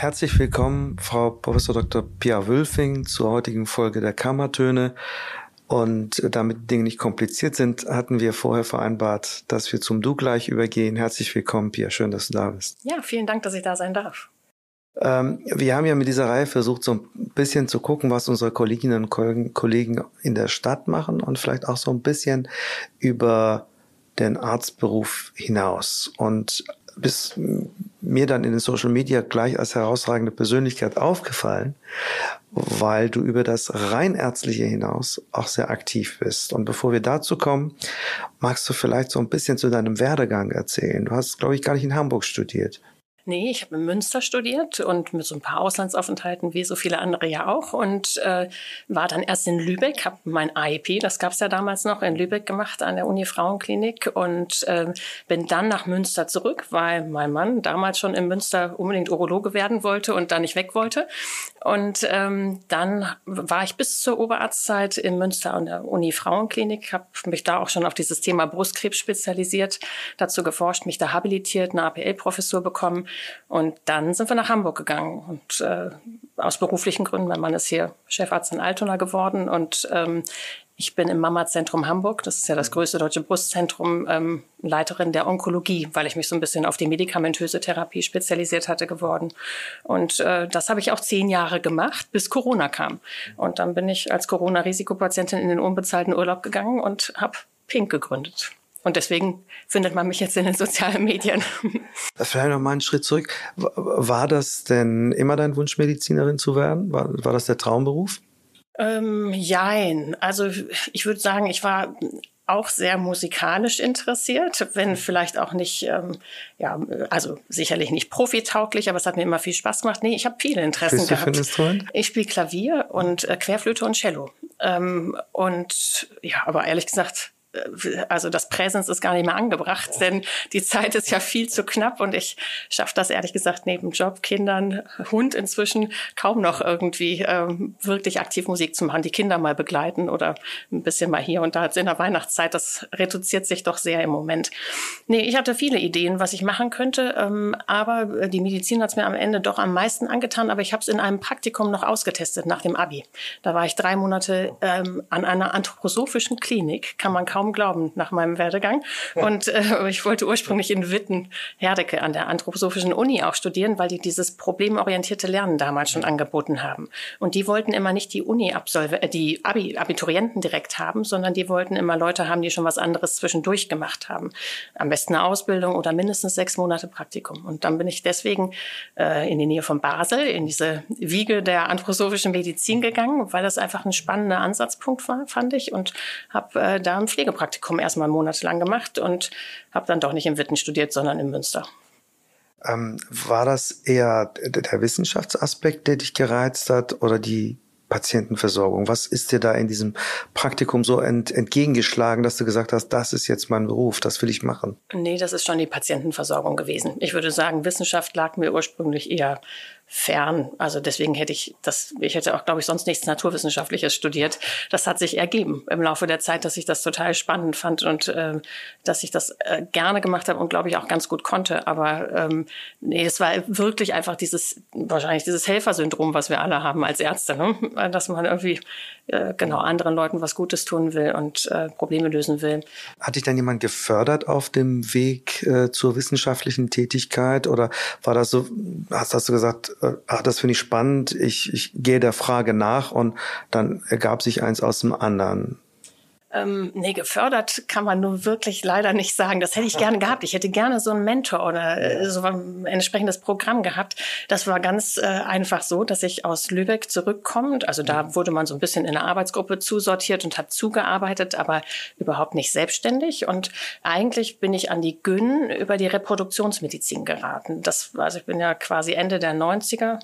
Herzlich willkommen, Frau Professor Dr. Pia Wülfing, zur heutigen Folge der Kammertöne. Und damit Dinge nicht kompliziert sind, hatten wir vorher vereinbart, dass wir zum Du gleich übergehen. Herzlich willkommen, Pia. Schön, dass du da bist. Ja, vielen Dank, dass ich da sein darf. Ähm, wir haben ja mit dieser Reihe versucht, so ein bisschen zu gucken, was unsere Kolleginnen und Kollegen in der Stadt machen und vielleicht auch so ein bisschen über den Arztberuf hinaus. Und bist mir dann in den Social Media gleich als herausragende Persönlichkeit aufgefallen, weil du über das rein ärztliche hinaus auch sehr aktiv bist. Und bevor wir dazu kommen, magst du vielleicht so ein bisschen zu deinem Werdegang erzählen. Du hast, glaube ich, gar nicht in Hamburg studiert. Nee, ich habe in Münster studiert und mit so ein paar Auslandsaufenthalten, wie so viele andere ja auch. Und äh, war dann erst in Lübeck, habe mein AEP, das gab es ja damals noch, in Lübeck gemacht an der Uni Frauenklinik und äh, bin dann nach Münster zurück, weil mein Mann damals schon in Münster unbedingt Urologe werden wollte und da nicht weg wollte. Und ähm, dann war ich bis zur Oberarztzeit in Münster an der Uni Frauenklinik, habe mich da auch schon auf dieses Thema Brustkrebs spezialisiert, dazu geforscht, mich da habilitiert, eine APL-Professur bekommen. Und dann sind wir nach Hamburg gegangen. Und äh, aus beruflichen Gründen, mein Mann ist hier Chefarzt in Altona geworden. Und ähm, ich bin im Mama-Zentrum Hamburg, das ist ja das größte deutsche Brustzentrum, ähm, Leiterin der Onkologie, weil ich mich so ein bisschen auf die medikamentöse Therapie spezialisiert hatte geworden. Und äh, das habe ich auch zehn Jahre gemacht, bis Corona kam. Und dann bin ich als Corona-Risikopatientin in den unbezahlten Urlaub gegangen und habe Pink gegründet. Und deswegen findet man mich jetzt in den sozialen Medien. Vielleicht noch mal einen Schritt zurück. War das denn immer dein Wunsch, Medizinerin zu werden? War, war das der Traumberuf? Ähm, jein. Also ich würde sagen, ich war auch sehr musikalisch interessiert, wenn vielleicht auch nicht, ähm, ja, also sicherlich nicht profitauglich, aber es hat mir immer viel Spaß gemacht. Nee, ich habe viele Interessen gehabt. Ich spiele Klavier und äh, Querflöte und Cello. Ähm, und ja, aber ehrlich gesagt, also das Präsens ist gar nicht mehr angebracht, denn die Zeit ist ja viel zu knapp und ich schaffe das ehrlich gesagt neben Job, Kindern, Hund inzwischen kaum noch irgendwie ähm, wirklich aktiv Musik zu machen, die Kinder mal begleiten oder ein bisschen mal hier und da in der Weihnachtszeit. Das reduziert sich doch sehr im Moment. Nee, ich hatte viele Ideen, was ich machen könnte, ähm, aber die Medizin hat es mir am Ende doch am meisten angetan, aber ich habe es in einem Praktikum noch ausgetestet nach dem Abi. Da war ich drei Monate ähm, an einer anthroposophischen Klinik, kann man kaum kaum glauben nach meinem Werdegang. Und äh, ich wollte ursprünglich in Witten, Herdecke an der Anthroposophischen Uni auch studieren, weil die dieses problemorientierte Lernen damals schon angeboten haben. Und die wollten immer nicht die Uni absolve äh, die Abi Abiturienten direkt haben, sondern die wollten immer Leute haben, die schon was anderes zwischendurch gemacht haben. Am besten eine Ausbildung oder mindestens sechs Monate Praktikum. Und dann bin ich deswegen äh, in die Nähe von Basel, in diese Wiege der anthroposophischen Medizin gegangen, weil das einfach ein spannender Ansatzpunkt war, fand ich, und habe äh, da ein Pflege Pflegepraktikum erstmal monatelang gemacht und habe dann doch nicht in Witten studiert, sondern in Münster. Ähm, war das eher der Wissenschaftsaspekt, der dich gereizt hat oder die Patientenversorgung? Was ist dir da in diesem Praktikum so ent, entgegengeschlagen, dass du gesagt hast, das ist jetzt mein Beruf, das will ich machen? Nee, das ist schon die Patientenversorgung gewesen. Ich würde sagen, Wissenschaft lag mir ursprünglich eher fern. Also deswegen hätte ich das, ich hätte auch, glaube ich, sonst nichts Naturwissenschaftliches studiert. Das hat sich ergeben im Laufe der Zeit, dass ich das total spannend fand und äh, dass ich das äh, gerne gemacht habe und glaube ich auch ganz gut konnte. Aber ähm, nee, es war wirklich einfach dieses, wahrscheinlich dieses Helfersyndrom, was wir alle haben als Ärzte, ne? dass man irgendwie äh, genau anderen Leuten was Gutes tun will und äh, Probleme lösen will. Hat dich dann jemand gefördert auf dem Weg äh, zur wissenschaftlichen Tätigkeit oder war das so, hast, hast du gesagt, äh, ach, das finde ich spannend, ich, ich gehe der Frage nach und dann ergab sich eins aus dem anderen. Ähm, nee, gefördert kann man nur wirklich leider nicht sagen. Das hätte ich gerne gehabt. Ich hätte gerne so einen Mentor oder äh, so ein entsprechendes Programm gehabt. Das war ganz äh, einfach so, dass ich aus Lübeck zurückkommend, also da wurde man so ein bisschen in eine Arbeitsgruppe zusortiert und hat zugearbeitet, aber überhaupt nicht selbstständig. Und eigentlich bin ich an die Gyn über die Reproduktionsmedizin geraten. Das, also ich bin ja quasi Ende der 90er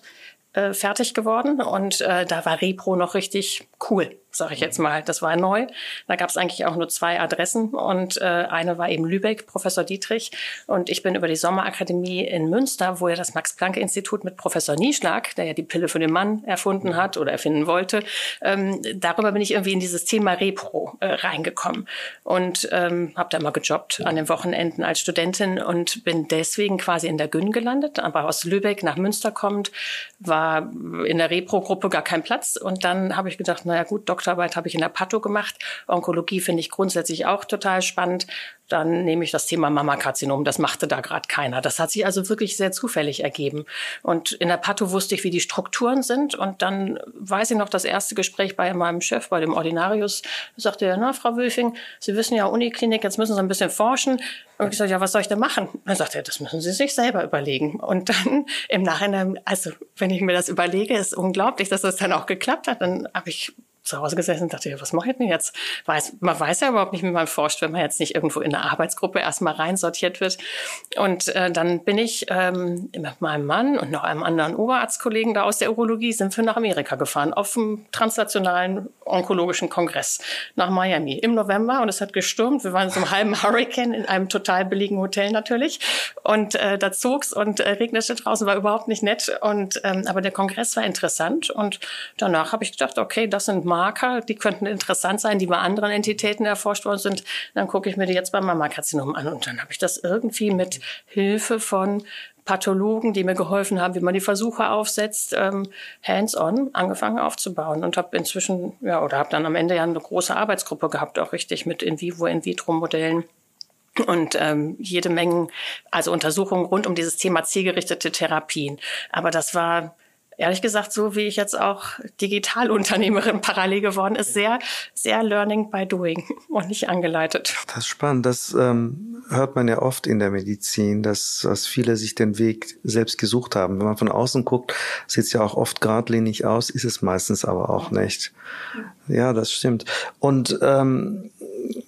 äh, fertig geworden und äh, da war Repro noch richtig cool sage ich jetzt mal. Das war neu. Da gab es eigentlich auch nur zwei Adressen und äh, eine war eben Lübeck, Professor Dietrich. Und ich bin über die Sommerakademie in Münster, wo ja das Max-Planck-Institut mit Professor Nieschlag, der ja die Pille für den Mann erfunden hat oder erfinden wollte, ähm, darüber bin ich irgendwie in dieses Thema Repro äh, reingekommen und ähm, habe da mal gejobbt an den Wochenenden als Studentin und bin deswegen quasi in der Gün gelandet, aber aus Lübeck nach Münster kommt, war in der Repro-Gruppe gar kein Platz und dann habe ich gedacht, naja gut, Doktorarbeit habe ich in der Pato gemacht, Onkologie finde ich grundsätzlich auch total spannend, dann nehme ich das Thema Mammakarzinom. Das machte da gerade keiner. Das hat sich also wirklich sehr zufällig ergeben. Und in der Pato wusste ich, wie die Strukturen sind. Und dann weiß ich noch, das erste Gespräch bei meinem Chef, bei dem Ordinarius, sagte er, na, Frau Wülfing, Sie wissen ja, Uniklinik, jetzt müssen Sie ein bisschen forschen. Und ich sagte, ja, was soll ich denn machen? Dann sagte er, das müssen Sie sich selber überlegen. Und dann im Nachhinein, also wenn ich mir das überlege, ist unglaublich, dass das dann auch geklappt hat. Dann habe ich zu Hause gesessen und dachte, ja, was mache ich denn jetzt? Weiß, man weiß ja überhaupt nicht, wie man forscht, wenn man jetzt nicht irgendwo in eine Arbeitsgruppe erstmal reinsortiert wird. Und äh, dann bin ich ähm, mit meinem Mann und noch einem anderen Oberarztkollegen da aus der Urologie sind wir nach Amerika gefahren, auf dem transnationalen onkologischen Kongress nach Miami im November und es hat gestürmt. Wir waren so einem halben Hurricane in einem total billigen Hotel natürlich und äh, da zog's und äh, regnete draußen, war überhaupt nicht nett. Und ähm, aber der Kongress war interessant und danach habe ich gedacht, okay, das sind Marker, die könnten interessant sein, die bei anderen Entitäten erforscht worden sind. Dann gucke ich mir die jetzt beim Mammakarzinom an. Und dann habe ich das irgendwie mit Hilfe von Pathologen, die mir geholfen haben, wie man die Versuche aufsetzt, ähm, hands-on angefangen aufzubauen und habe inzwischen ja oder habe dann am Ende ja eine große Arbeitsgruppe gehabt, auch richtig mit in vivo, in vitro Modellen und ähm, jede Menge also Untersuchungen rund um dieses Thema zielgerichtete Therapien. Aber das war ehrlich gesagt, so wie ich jetzt auch Digitalunternehmerin parallel geworden ist, sehr, sehr Learning by Doing und nicht angeleitet. Das ist spannend. Das ähm, hört man ja oft in der Medizin, dass, dass viele sich den Weg selbst gesucht haben. Wenn man von außen guckt, sieht es ja auch oft geradlinig aus, ist es meistens aber auch nicht. Ja, das stimmt. Und ähm,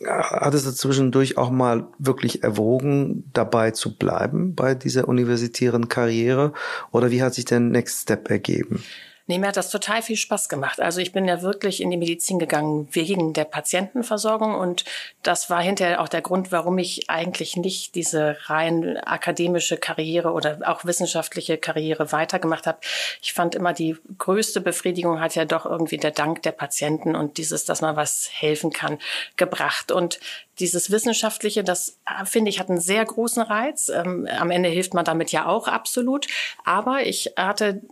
hattest du zwischendurch auch mal wirklich erwogen, dabei zu bleiben bei dieser universitären Karriere? Oder wie hat sich der Next Step ergeben? Nee, mir hat das total viel Spaß gemacht. Also ich bin ja wirklich in die Medizin gegangen wegen der Patientenversorgung und das war hinterher auch der Grund, warum ich eigentlich nicht diese rein akademische Karriere oder auch wissenschaftliche Karriere weitergemacht habe. Ich fand immer die größte Befriedigung hat ja doch irgendwie der Dank der Patienten und dieses, dass man was helfen kann, gebracht. Und dieses Wissenschaftliche, das äh, finde ich, hat einen sehr großen Reiz. Ähm, am Ende hilft man damit ja auch absolut. Aber ich hatte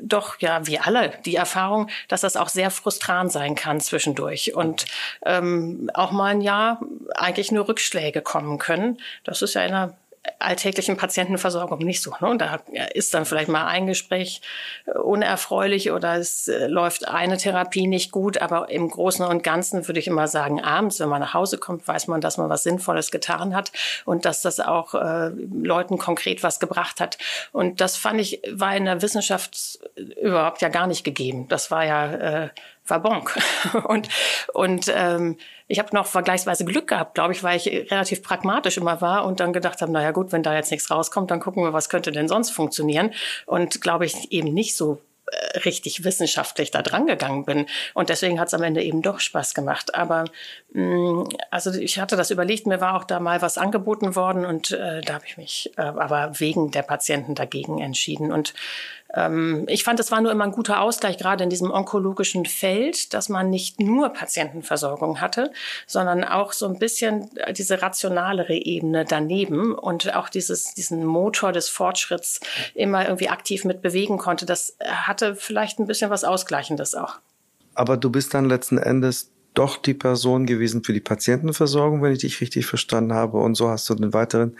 doch ja wie alle die Erfahrung, dass das auch sehr frustrant sein kann zwischendurch und ähm, auch mal ein Jahr eigentlich nur Rückschläge kommen können. Das ist ja in einer alltäglichen Patientenversorgung nicht so. Ne? Da ist dann vielleicht mal ein Gespräch äh, unerfreulich oder es äh, läuft eine Therapie nicht gut, aber im Großen und Ganzen würde ich immer sagen, abends, wenn man nach Hause kommt, weiß man, dass man was Sinnvolles getan hat und dass das auch äh, Leuten konkret was gebracht hat. Und das fand ich, war in der Wissenschaft überhaupt ja gar nicht gegeben. Das war ja äh, war Bonk. und und ähm, ich habe noch vergleichsweise Glück gehabt, glaube ich, weil ich relativ pragmatisch immer war und dann gedacht habe, naja gut, wenn da jetzt nichts rauskommt, dann gucken wir, was könnte denn sonst funktionieren. Und glaube ich eben nicht so äh, richtig wissenschaftlich da dran gegangen bin. Und deswegen hat es am Ende eben doch Spaß gemacht. Aber mh, mm, also ich hatte das überlegt, mir war auch da mal was angeboten worden und äh, da habe ich mich äh, aber wegen der Patienten dagegen entschieden. Und ähm, ich fand, es war nur immer ein guter Ausgleich, gerade in diesem onkologischen Feld, dass man nicht nur Patientenversorgung hatte, sondern auch so ein bisschen diese rationalere Ebene daneben und auch dieses, diesen Motor des Fortschritts immer irgendwie aktiv mit bewegen konnte. Das hatte vielleicht ein bisschen was Ausgleichendes auch. Aber du bist dann letzten Endes doch die Person gewesen für die Patientenversorgung, wenn ich dich richtig verstanden habe. Und so hast du den weiteren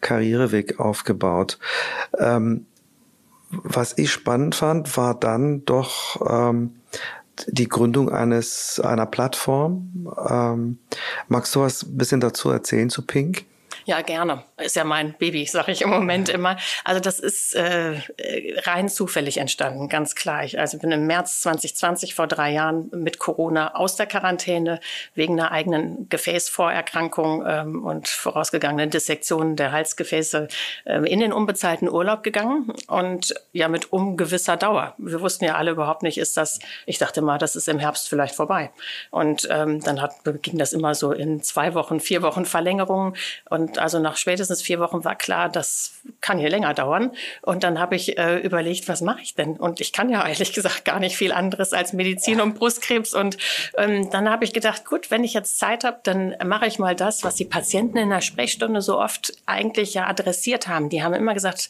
Karriereweg aufgebaut. Ähm, was ich spannend fand, war dann doch ähm, die Gründung eines einer Plattform. Ähm, magst du was ein bisschen dazu erzählen zu Pink? Ja, gerne. Ist ja mein Baby, sage ich im Moment immer. Also das ist äh, rein zufällig entstanden, ganz klar. Ich also bin im März 2020 vor drei Jahren mit Corona aus der Quarantäne wegen einer eigenen Gefäßvorerkrankung ähm, und vorausgegangenen Dissektionen der Halsgefäße äh, in den unbezahlten Urlaub gegangen und ja mit ungewisser Dauer. Wir wussten ja alle überhaupt nicht, ist das, ich dachte mal, das ist im Herbst vielleicht vorbei. Und ähm, dann hat, ging das immer so in zwei Wochen, vier Wochen Verlängerung und also nach spätestens vier Wochen war klar, das kann hier länger dauern. Und dann habe ich äh, überlegt, was mache ich denn? Und ich kann ja ehrlich gesagt gar nicht viel anderes als Medizin und Brustkrebs. Und ähm, dann habe ich gedacht, gut, wenn ich jetzt Zeit habe, dann mache ich mal das, was die Patienten in der Sprechstunde so oft eigentlich ja adressiert haben. Die haben immer gesagt,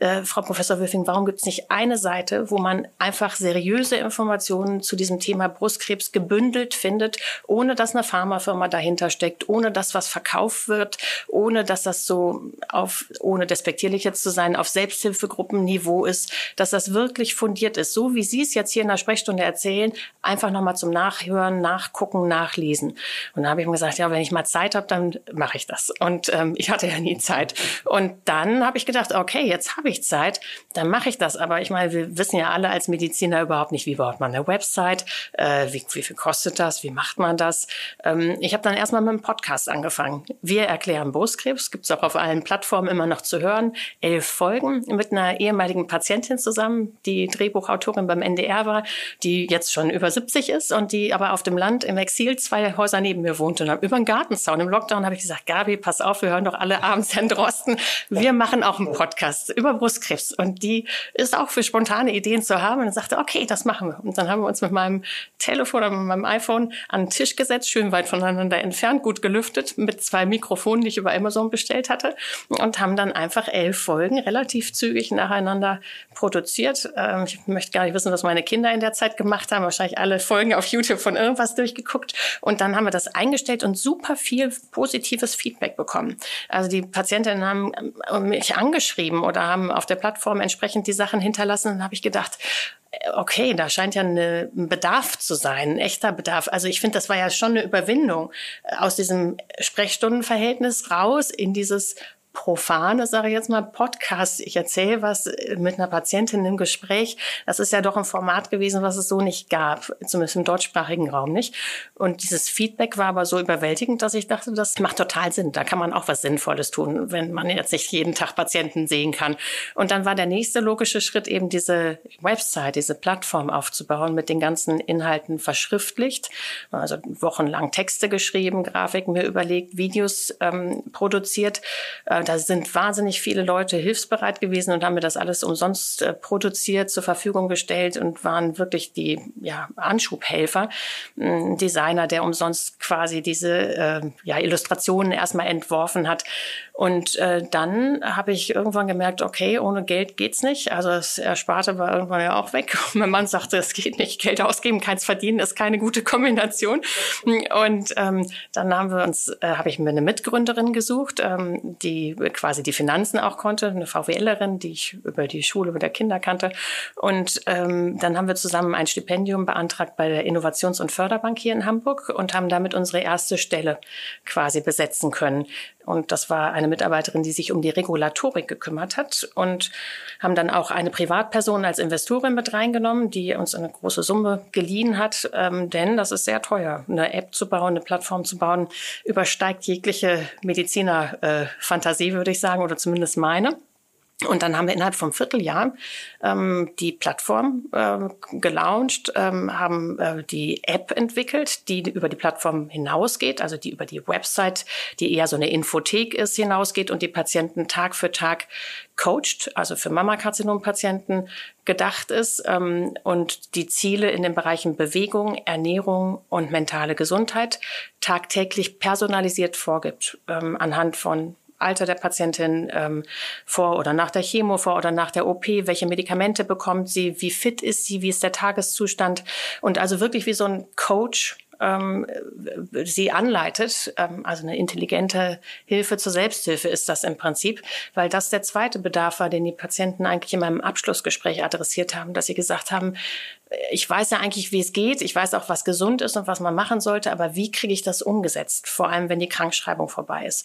äh, Frau Professor Wülfing, warum gibt es nicht eine Seite, wo man einfach seriöse Informationen zu diesem Thema Brustkrebs gebündelt findet, ohne dass eine Pharmafirma dahinter steckt, ohne dass was verkauft wird, ohne dass das so auf, ohne despektierlich jetzt zu sein, auf Selbsthilfegruppenniveau ist, dass das wirklich fundiert ist, so wie Sie es jetzt hier in der Sprechstunde erzählen, einfach nochmal zum Nachhören, Nachgucken, Nachlesen. Und da habe ich mir gesagt, ja, wenn ich mal Zeit habe, dann mache ich das. Und ähm, ich hatte ja nie Zeit. Und dann habe ich gedacht, okay, jetzt habe habe ich Zeit, dann mache ich das. Aber ich meine, wir wissen ja alle als Mediziner überhaupt nicht, wie baut man eine Website, äh, wie, wie viel kostet das, wie macht man das. Ähm, ich habe dann erstmal mit einem Podcast angefangen. Wir erklären Brustkrebs, gibt es auch auf allen Plattformen immer noch zu hören. Elf Folgen mit einer ehemaligen Patientin zusammen, die Drehbuchautorin beim NDR war, die jetzt schon über 70 ist und die aber auf dem Land im Exil zwei Häuser neben mir wohnt und über einen Gartenzaun. Im Lockdown habe ich gesagt, Gabi, pass auf, wir hören doch alle abends Herrn Drosten. Wir machen auch einen Podcast über Brustkrebs. Und die ist auch für spontane Ideen zu haben. Und sagte, okay, das machen wir. Und dann haben wir uns mit meinem Telefon oder mit meinem iPhone an den Tisch gesetzt, schön weit voneinander entfernt, gut gelüftet, mit zwei Mikrofonen, die ich über Amazon bestellt hatte. Und haben dann einfach elf Folgen relativ zügig nacheinander produziert. Ähm, ich möchte gar nicht wissen, was meine Kinder in der Zeit gemacht haben. Wahrscheinlich alle Folgen auf YouTube von irgendwas durchgeguckt. Und dann haben wir das eingestellt und super viel positives Feedback bekommen. Also die Patientinnen haben ähm, mich angeschrieben oder haben auf der Plattform entsprechend die Sachen hinterlassen. Dann habe ich gedacht, äh, okay, da scheint ja eine, ein Bedarf zu sein, ein echter Bedarf. Also ich finde, das war ja schon eine Überwindung äh, aus diesem Sprechstundenverhältnis raus in dieses profane, sage ich jetzt mal, Podcast. Ich erzähle was mit einer Patientin im Gespräch. Das ist ja doch ein Format gewesen, was es so nicht gab, zumindest im deutschsprachigen Raum nicht. Und dieses Feedback war aber so überwältigend, dass ich dachte, das macht total Sinn. Da kann man auch was Sinnvolles tun, wenn man jetzt nicht jeden Tag Patienten sehen kann. Und dann war der nächste logische Schritt eben diese Website, diese Plattform aufzubauen, mit den ganzen Inhalten verschriftlicht. Also wochenlang Texte geschrieben, Grafiken mir überlegt, Videos ähm, produziert. Äh, da sind wahnsinnig viele Leute hilfsbereit gewesen und haben mir das alles umsonst äh, produziert, zur Verfügung gestellt und waren wirklich die ja, Anschubhelfer. Ein Designer, der umsonst quasi diese äh, ja, Illustrationen erstmal entworfen hat. Und äh, dann habe ich irgendwann gemerkt, okay, ohne Geld geht's nicht. Also das Ersparte war irgendwann ja auch weg. Und mein Mann sagte, es geht nicht. Geld ausgeben, keins verdienen ist keine gute Kombination. Und ähm, dann haben wir uns, äh, habe ich mir eine Mitgründerin gesucht, ähm, die quasi die Finanzen auch konnte, eine VWLerin, die ich über die Schule über der Kinder kannte. Und ähm, dann haben wir zusammen ein Stipendium beantragt bei der Innovations- und Förderbank hier in Hamburg und haben damit unsere erste Stelle quasi besetzen können. Und das war eine Mitarbeiterin, die sich um die Regulatorik gekümmert hat und haben dann auch eine Privatperson als Investorin mit reingenommen, die uns eine große Summe geliehen hat. Ähm, denn das ist sehr teuer. Eine App zu bauen, eine Plattform zu bauen, übersteigt jegliche Mediziner-Fantasie, äh, würde ich sagen, oder zumindest meine. Und dann haben wir innerhalb vom Vierteljahr ähm, die Plattform äh, gelauncht, ähm, haben äh, die App entwickelt, die über die Plattform hinausgeht, also die über die Website, die eher so eine Infothek ist, hinausgeht und die Patienten Tag für Tag coacht, also für Mammakarzinom-Patienten gedacht ist ähm, und die Ziele in den Bereichen Bewegung, Ernährung und mentale Gesundheit tagtäglich personalisiert vorgibt, ähm, anhand von Alter der Patientin ähm, vor oder nach der Chemo, vor oder nach der OP, welche Medikamente bekommt sie, wie fit ist sie, wie ist der Tageszustand? Und also wirklich wie so ein Coach ähm, sie anleitet. Ähm, also eine intelligente Hilfe zur Selbsthilfe ist das im Prinzip, weil das der zweite Bedarf war, den die Patienten eigentlich in meinem Abschlussgespräch adressiert haben, dass sie gesagt haben, ich weiß ja eigentlich, wie es geht. Ich weiß auch, was gesund ist und was man machen sollte. Aber wie kriege ich das umgesetzt? Vor allem, wenn die Krankschreibung vorbei ist.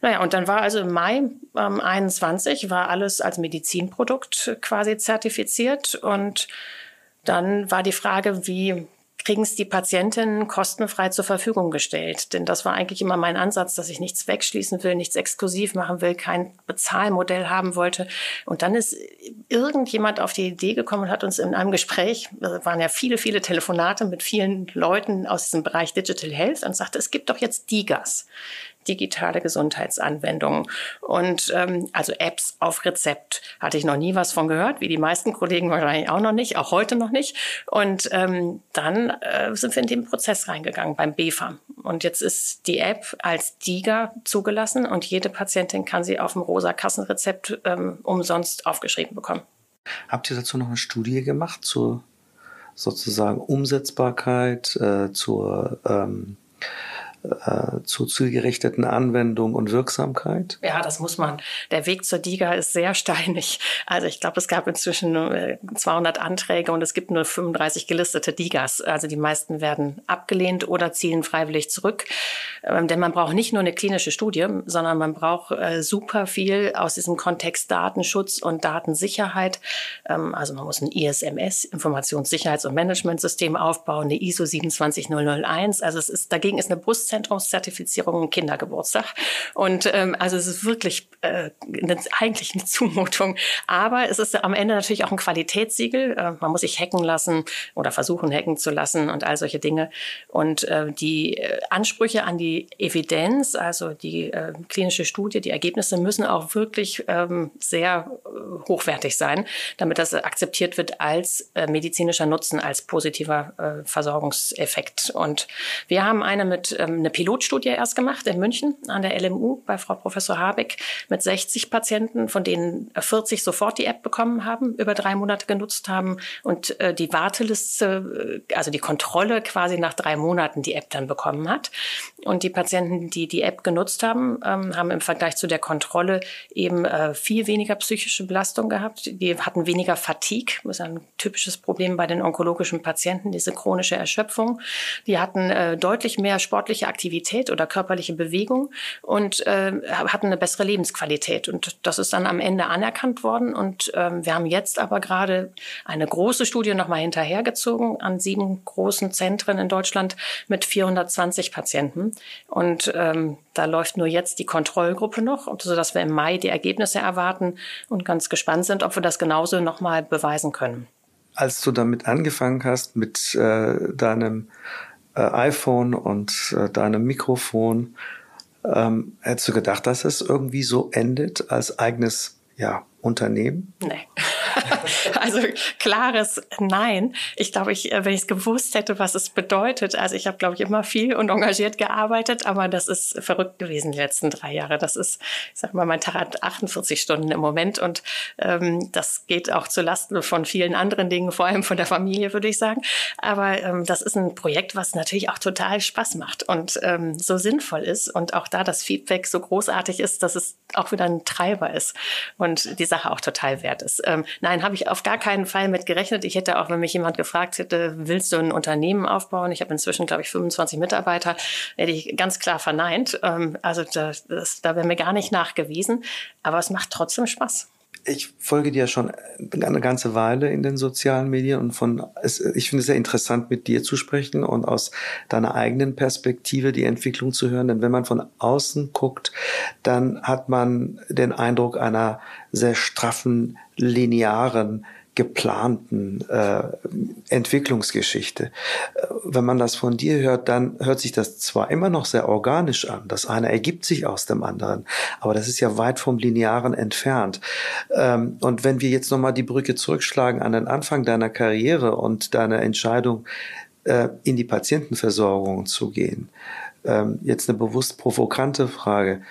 Naja, und dann war also im Mai ähm, 21 war alles als Medizinprodukt quasi zertifiziert und dann war die Frage, wie kriegen es die Patientinnen kostenfrei zur Verfügung gestellt. Denn das war eigentlich immer mein Ansatz, dass ich nichts wegschließen will, nichts exklusiv machen will, kein Bezahlmodell haben wollte. Und dann ist irgendjemand auf die Idee gekommen und hat uns in einem Gespräch, da waren ja viele, viele Telefonate mit vielen Leuten aus diesem Bereich Digital Health und sagte, es gibt doch jetzt DIGAS digitale Gesundheitsanwendungen. Und ähm, also Apps auf Rezept hatte ich noch nie was von gehört, wie die meisten Kollegen wahrscheinlich auch noch nicht, auch heute noch nicht. Und ähm, dann äh, sind wir in den Prozess reingegangen beim BFAM. Und jetzt ist die App als DIGA zugelassen und jede Patientin kann sie auf dem rosa Kassenrezept ähm, umsonst aufgeschrieben bekommen. Habt ihr dazu noch eine Studie gemacht zur sozusagen Umsetzbarkeit, äh, zur ähm, äh, zu zielgerichteten Anwendung und Wirksamkeit? Ja, das muss man. Der Weg zur DIGA ist sehr steinig. Also ich glaube, es gab inzwischen 200 Anträge und es gibt nur 35 gelistete DIGAs. Also die meisten werden abgelehnt oder zielen freiwillig zurück. Ähm, denn man braucht nicht nur eine klinische Studie, sondern man braucht äh, super viel aus diesem Kontext Datenschutz und Datensicherheit. Ähm, also man muss ein ISMS, Informationssicherheits- und Managementsystem aufbauen, eine ISO 27001. Also es ist, dagegen ist eine Brust Zentrumszertifizierung ein Kindergeburtstag. Und ähm, also es ist wirklich äh, eigentlich eine Zumutung. Aber es ist am Ende natürlich auch ein Qualitätssiegel. Äh, man muss sich hacken lassen oder versuchen, hacken zu lassen und all solche Dinge. Und äh, die äh, Ansprüche an die Evidenz, also die äh, klinische Studie, die Ergebnisse müssen auch wirklich ähm, sehr äh, hochwertig sein, damit das akzeptiert wird als äh, medizinischer Nutzen, als positiver äh, Versorgungseffekt. Und wir haben eine mit ähm, eine Pilotstudie erst gemacht in München an der LMU bei Frau Professor Habeck mit 60 Patienten, von denen 40 sofort die App bekommen haben, über drei Monate genutzt haben und äh, die Warteliste, äh, also die Kontrolle quasi nach drei Monaten die App dann bekommen hat. Und die Patienten, die die App genutzt haben, ähm, haben im Vergleich zu der Kontrolle eben äh, viel weniger psychische Belastung gehabt. Die hatten weniger Fatigue, das ist ein typisches Problem bei den onkologischen Patienten, diese chronische Erschöpfung. Die hatten deutlich mehr sportliche Aktivität oder körperliche Bewegung und äh, hatten eine bessere Lebensqualität. Und das ist dann am Ende anerkannt worden. Und ähm, wir haben jetzt aber gerade eine große Studie nochmal hinterhergezogen an sieben großen Zentren in Deutschland mit 420 Patienten. Und ähm, da läuft nur jetzt die Kontrollgruppe noch, sodass wir im Mai die Ergebnisse erwarten und ganz gespannt sind, ob wir das genauso nochmal beweisen können. Als du damit angefangen hast, mit äh, deinem äh, iPhone und äh, deinem Mikrofon, ähm, hättest du gedacht, dass es irgendwie so endet als eigenes ja, Unternehmen? Nee. also klares Nein. Ich glaube, ich, äh, wenn ich es gewusst hätte, was es bedeutet, also ich habe, glaube ich, immer viel und engagiert gearbeitet, aber das ist verrückt gewesen die letzten drei Jahre. Das ist, ich sag mal, mein Tag hat 48 Stunden im Moment und ähm, das geht auch zu Lasten von vielen anderen Dingen, vor allem von der Familie, würde ich sagen. Aber ähm, das ist ein Projekt, was natürlich auch total Spaß macht und ähm, so sinnvoll ist und auch da das Feedback so großartig ist, dass es auch wieder ein Treiber ist und die Sache auch total wert ist. Ähm, Nein, habe ich auf gar keinen Fall mit gerechnet. Ich hätte auch, wenn mich jemand gefragt hätte, willst du ein Unternehmen aufbauen? Ich habe inzwischen, glaube ich, 25 Mitarbeiter, hätte ich ganz klar verneint. Ähm, also das, das, da wäre mir gar nicht nachgewiesen. Aber es macht trotzdem Spaß ich folge dir schon eine ganze Weile in den sozialen Medien und von, ich finde es sehr interessant, mit dir zu sprechen und aus deiner eigenen Perspektive die Entwicklung zu hören. Denn wenn man von außen guckt, dann hat man den Eindruck einer sehr straffen, linearen geplanten äh, Entwicklungsgeschichte. Äh, wenn man das von dir hört, dann hört sich das zwar immer noch sehr organisch an, das eine ergibt sich aus dem anderen, aber das ist ja weit vom Linearen entfernt. Ähm, und wenn wir jetzt nochmal die Brücke zurückschlagen an den Anfang deiner Karriere und deiner Entscheidung, äh, in die Patientenversorgung zu gehen, ähm, jetzt eine bewusst provokante Frage.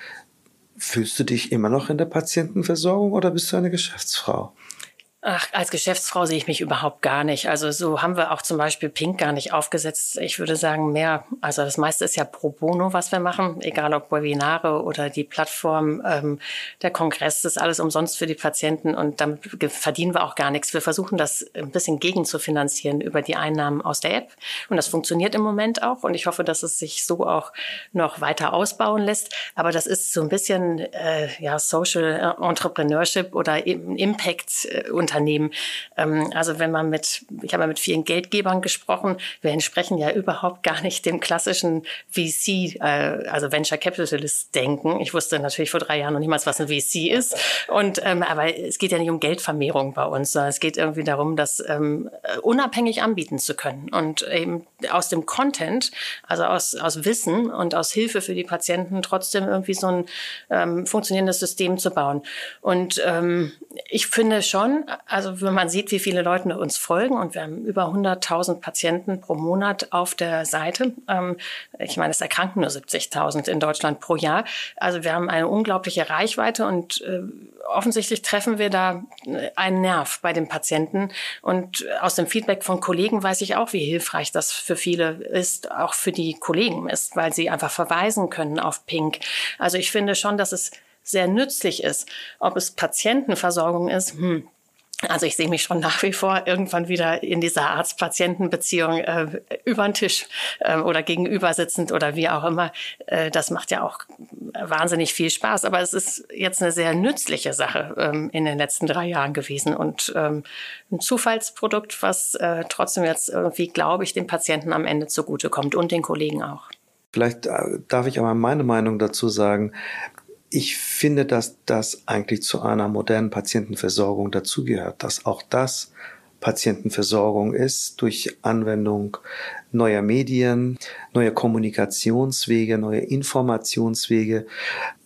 Fühlst du dich immer noch in der Patientenversorgung oder bist du eine Geschäftsfrau? Ach, als Geschäftsfrau sehe ich mich überhaupt gar nicht. Also so haben wir auch zum Beispiel Pink gar nicht aufgesetzt. Ich würde sagen mehr, also das meiste ist ja pro bono, was wir machen, egal ob Webinare oder die Plattform, ähm, der Kongress, das ist alles umsonst für die Patienten und damit verdienen wir auch gar nichts. Wir versuchen das ein bisschen gegen zu finanzieren über die Einnahmen aus der App und das funktioniert im Moment auch und ich hoffe, dass es sich so auch noch weiter ausbauen lässt. Aber das ist so ein bisschen äh, ja Social Entrepreneurship oder Impact äh, Unternehmen. Ähm, also wenn man mit, ich habe mit vielen Geldgebern gesprochen, wir entsprechen ja überhaupt gar nicht dem klassischen VC, äh, also Venture Capitalist Denken. Ich wusste natürlich vor drei Jahren noch niemals, was ein VC ist. Und ähm, aber es geht ja nicht um Geldvermehrung bei uns, sondern es geht irgendwie darum, das ähm, unabhängig anbieten zu können und eben aus dem Content, also aus, aus Wissen und aus Hilfe für die Patienten trotzdem irgendwie so ein ähm, funktionierendes System zu bauen. Und ähm, ich finde schon, also wenn man sieht, wie viele Leute uns folgen und wir haben über 100.000 Patienten pro Monat auf der Seite. Ähm, ich meine, es erkranken nur 70.000 in Deutschland pro Jahr. Also wir haben eine unglaubliche Reichweite und äh, offensichtlich treffen wir da einen Nerv bei den Patienten. Und aus dem Feedback von Kollegen weiß ich auch, wie hilfreich das für viele ist, auch für die Kollegen ist, weil sie einfach verweisen können auf Pink. Also ich finde schon, dass es sehr nützlich ist. Ob es Patientenversorgung ist, hm, also ich sehe mich schon nach wie vor irgendwann wieder in dieser Arzt-Patienten-Beziehung äh, über den Tisch äh, oder gegenüber sitzend oder wie auch immer. Äh, das macht ja auch wahnsinnig viel Spaß. Aber es ist jetzt eine sehr nützliche Sache ähm, in den letzten drei Jahren gewesen und ähm, ein Zufallsprodukt, was äh, trotzdem jetzt irgendwie, glaube ich, den Patienten am Ende zugutekommt und den Kollegen auch. Vielleicht äh, darf ich aber meine Meinung dazu sagen ich finde, dass das eigentlich zu einer modernen Patientenversorgung dazugehört, dass auch das Patientenversorgung ist durch Anwendung neuer Medien, neuer Kommunikationswege, neue Informationswege.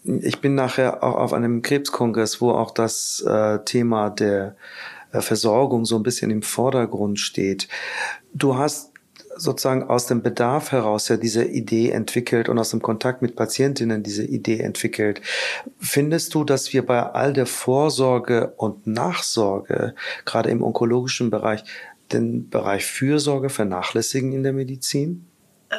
Ich bin nachher auch auf einem Krebskongress, wo auch das äh, Thema der äh, Versorgung so ein bisschen im Vordergrund steht. Du hast sozusagen aus dem Bedarf heraus ja diese Idee entwickelt und aus dem Kontakt mit Patientinnen diese Idee entwickelt. Findest du, dass wir bei all der Vorsorge und Nachsorge, gerade im onkologischen Bereich, den Bereich Fürsorge vernachlässigen in der Medizin?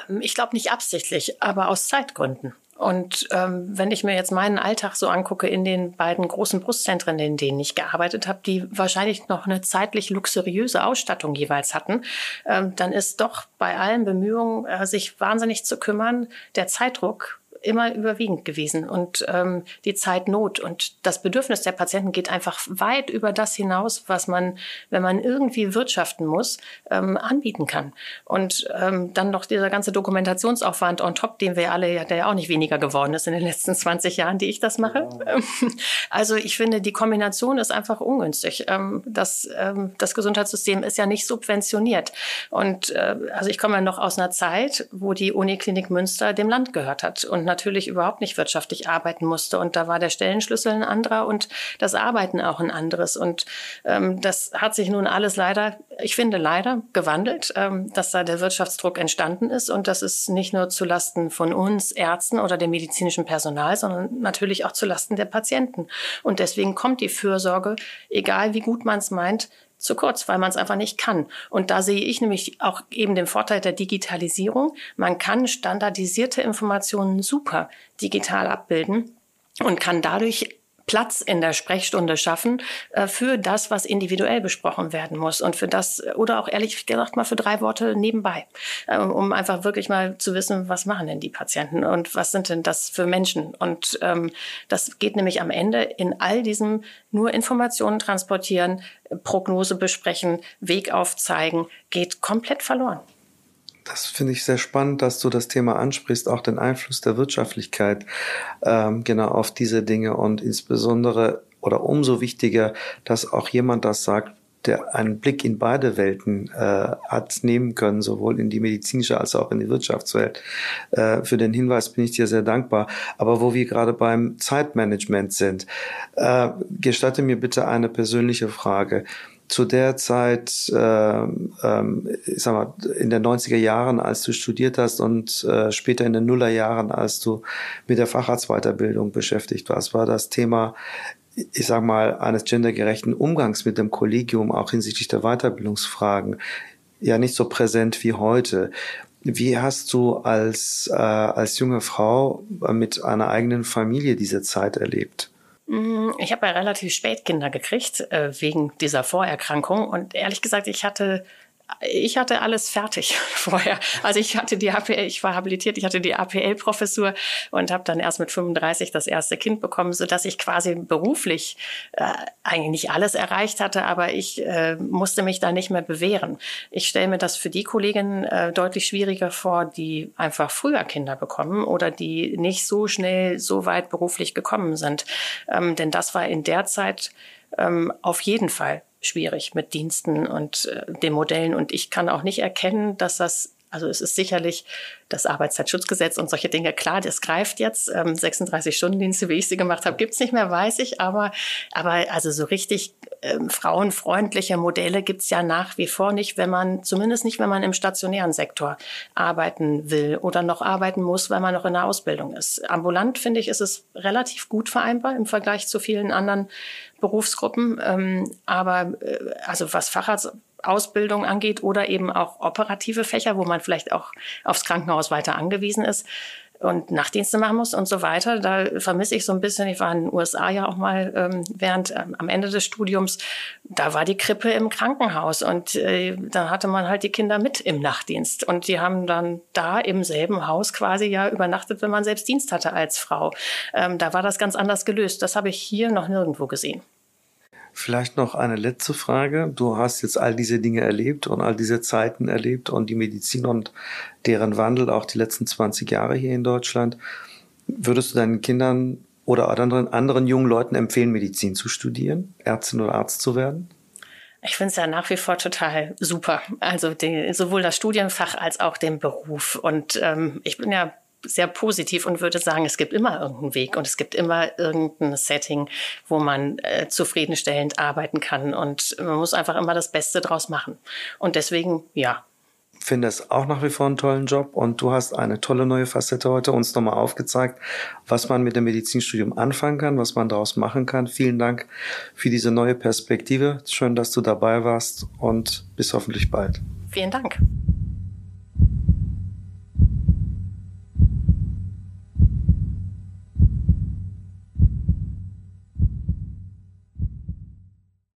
Ähm, ich glaube nicht absichtlich, aber aus Zeitgründen. Und ähm, wenn ich mir jetzt meinen Alltag so angucke in den beiden großen Brustzentren, in denen ich gearbeitet habe, die wahrscheinlich noch eine zeitlich luxuriöse Ausstattung jeweils hatten, ähm, dann ist doch bei allen Bemühungen, äh, sich wahnsinnig zu kümmern, der Zeitdruck immer überwiegend gewesen und ähm, die Zeitnot und das Bedürfnis der Patienten geht einfach weit über das hinaus, was man, wenn man irgendwie wirtschaften muss, ähm, anbieten kann. Und ähm, dann noch dieser ganze Dokumentationsaufwand on top, den wir alle ja, der ja auch nicht weniger geworden ist in den letzten 20 Jahren, die ich das mache. Ja. Also ich finde, die Kombination ist einfach ungünstig. Ähm, das, ähm, das Gesundheitssystem ist ja nicht subventioniert. Und äh, also ich komme ja noch aus einer Zeit, wo die Uniklinik Münster dem Land gehört hat und natürlich überhaupt nicht wirtschaftlich arbeiten musste. Und da war der Stellenschlüssel ein anderer und das Arbeiten auch ein anderes. Und ähm, das hat sich nun alles leider, ich finde leider, gewandelt, ähm, dass da der Wirtschaftsdruck entstanden ist. Und das ist nicht nur zu Lasten von uns Ärzten oder dem medizinischen Personal, sondern natürlich auch zu Lasten der Patienten. Und deswegen kommt die Fürsorge, egal wie gut man es meint, zu kurz, weil man es einfach nicht kann. Und da sehe ich nämlich auch eben den Vorteil der Digitalisierung. Man kann standardisierte Informationen super digital abbilden und kann dadurch Platz in der Sprechstunde schaffen äh, für das, was individuell besprochen werden muss und für das oder auch ehrlich gesagt mal für drei Worte nebenbei, äh, um einfach wirklich mal zu wissen, was machen denn die Patienten und was sind denn das für Menschen und ähm, das geht nämlich am Ende in all diesem nur Informationen transportieren, Prognose besprechen, Weg aufzeigen, geht komplett verloren. Das finde ich sehr spannend, dass du das Thema ansprichst, auch den Einfluss der Wirtschaftlichkeit ähm, genau auf diese Dinge und insbesondere oder umso wichtiger, dass auch jemand das sagt, der einen Blick in beide Welten äh, hat nehmen können, sowohl in die medizinische als auch in die Wirtschaftswelt. Äh, für den Hinweis bin ich dir sehr dankbar. Aber wo wir gerade beim Zeitmanagement sind, äh, gestatte mir bitte eine persönliche Frage zu der Zeit, äh, ähm, ich sag mal, in den 90er Jahren, als du studiert hast und äh, später in den Nullerjahren, als du mit der Facharztweiterbildung beschäftigt warst, war das Thema ich sag mal, eines gendergerechten Umgangs mit dem Kollegium, auch hinsichtlich der Weiterbildungsfragen, ja nicht so präsent wie heute. Wie hast du als, äh, als junge Frau mit einer eigenen Familie diese Zeit erlebt? Mm, ich habe ja relativ spät Kinder gekriegt, äh, wegen dieser Vorerkrankung. Und ehrlich gesagt, ich hatte ich hatte alles fertig vorher. Also ich hatte die APL, ich war habilitiert, ich hatte die APL-Professur und habe dann erst mit 35 das erste Kind bekommen, so dass ich quasi beruflich äh, eigentlich nicht alles erreicht hatte, aber ich äh, musste mich da nicht mehr bewähren. Ich stelle mir das für die Kolleginnen äh, deutlich schwieriger vor, die einfach früher Kinder bekommen oder die nicht so schnell so weit beruflich gekommen sind. Ähm, denn das war in der Zeit ähm, auf jeden Fall schwierig mit Diensten und äh, den Modellen. Und ich kann auch nicht erkennen, dass das also es ist sicherlich das Arbeitszeitschutzgesetz und solche Dinge. Klar, das greift jetzt. Ähm, 36-Stunden-Dienste, wie ich sie gemacht habe, gibt's nicht mehr, weiß ich. Aber, aber also so richtig ähm, frauenfreundliche Modelle gibt's ja nach wie vor nicht, wenn man, zumindest nicht, wenn man im stationären Sektor arbeiten will oder noch arbeiten muss, weil man noch in der Ausbildung ist. Ambulant, finde ich, ist es relativ gut vereinbar im Vergleich zu vielen anderen Berufsgruppen. Ähm, aber äh, also was Facharzt Ausbildung angeht oder eben auch operative Fächer, wo man vielleicht auch aufs Krankenhaus weiter angewiesen ist und Nachtdienste machen muss und so weiter. Da vermisse ich so ein bisschen, ich war in den USA ja auch mal ähm, während ähm, am Ende des Studiums, da war die Krippe im Krankenhaus und äh, dann hatte man halt die Kinder mit im Nachtdienst und die haben dann da im selben Haus quasi ja übernachtet, wenn man selbst Dienst hatte als Frau. Ähm, da war das ganz anders gelöst. Das habe ich hier noch nirgendwo gesehen. Vielleicht noch eine letzte Frage. Du hast jetzt all diese Dinge erlebt und all diese Zeiten erlebt und die Medizin und deren Wandel auch die letzten 20 Jahre hier in Deutschland. Würdest du deinen Kindern oder anderen, anderen jungen Leuten empfehlen, Medizin zu studieren, Ärztin oder Arzt zu werden? Ich finde es ja nach wie vor total super. Also die, sowohl das Studienfach als auch den Beruf. Und ähm, ich bin ja sehr positiv und würde sagen, es gibt immer irgendeinen Weg und es gibt immer irgendein Setting, wo man äh, zufriedenstellend arbeiten kann und man muss einfach immer das Beste draus machen. Und deswegen, ja. Finde es auch nach wie vor einen tollen Job und du hast eine tolle neue Facette heute uns nochmal aufgezeigt, was man mit dem Medizinstudium anfangen kann, was man daraus machen kann. Vielen Dank für diese neue Perspektive. Schön, dass du dabei warst und bis hoffentlich bald. Vielen Dank.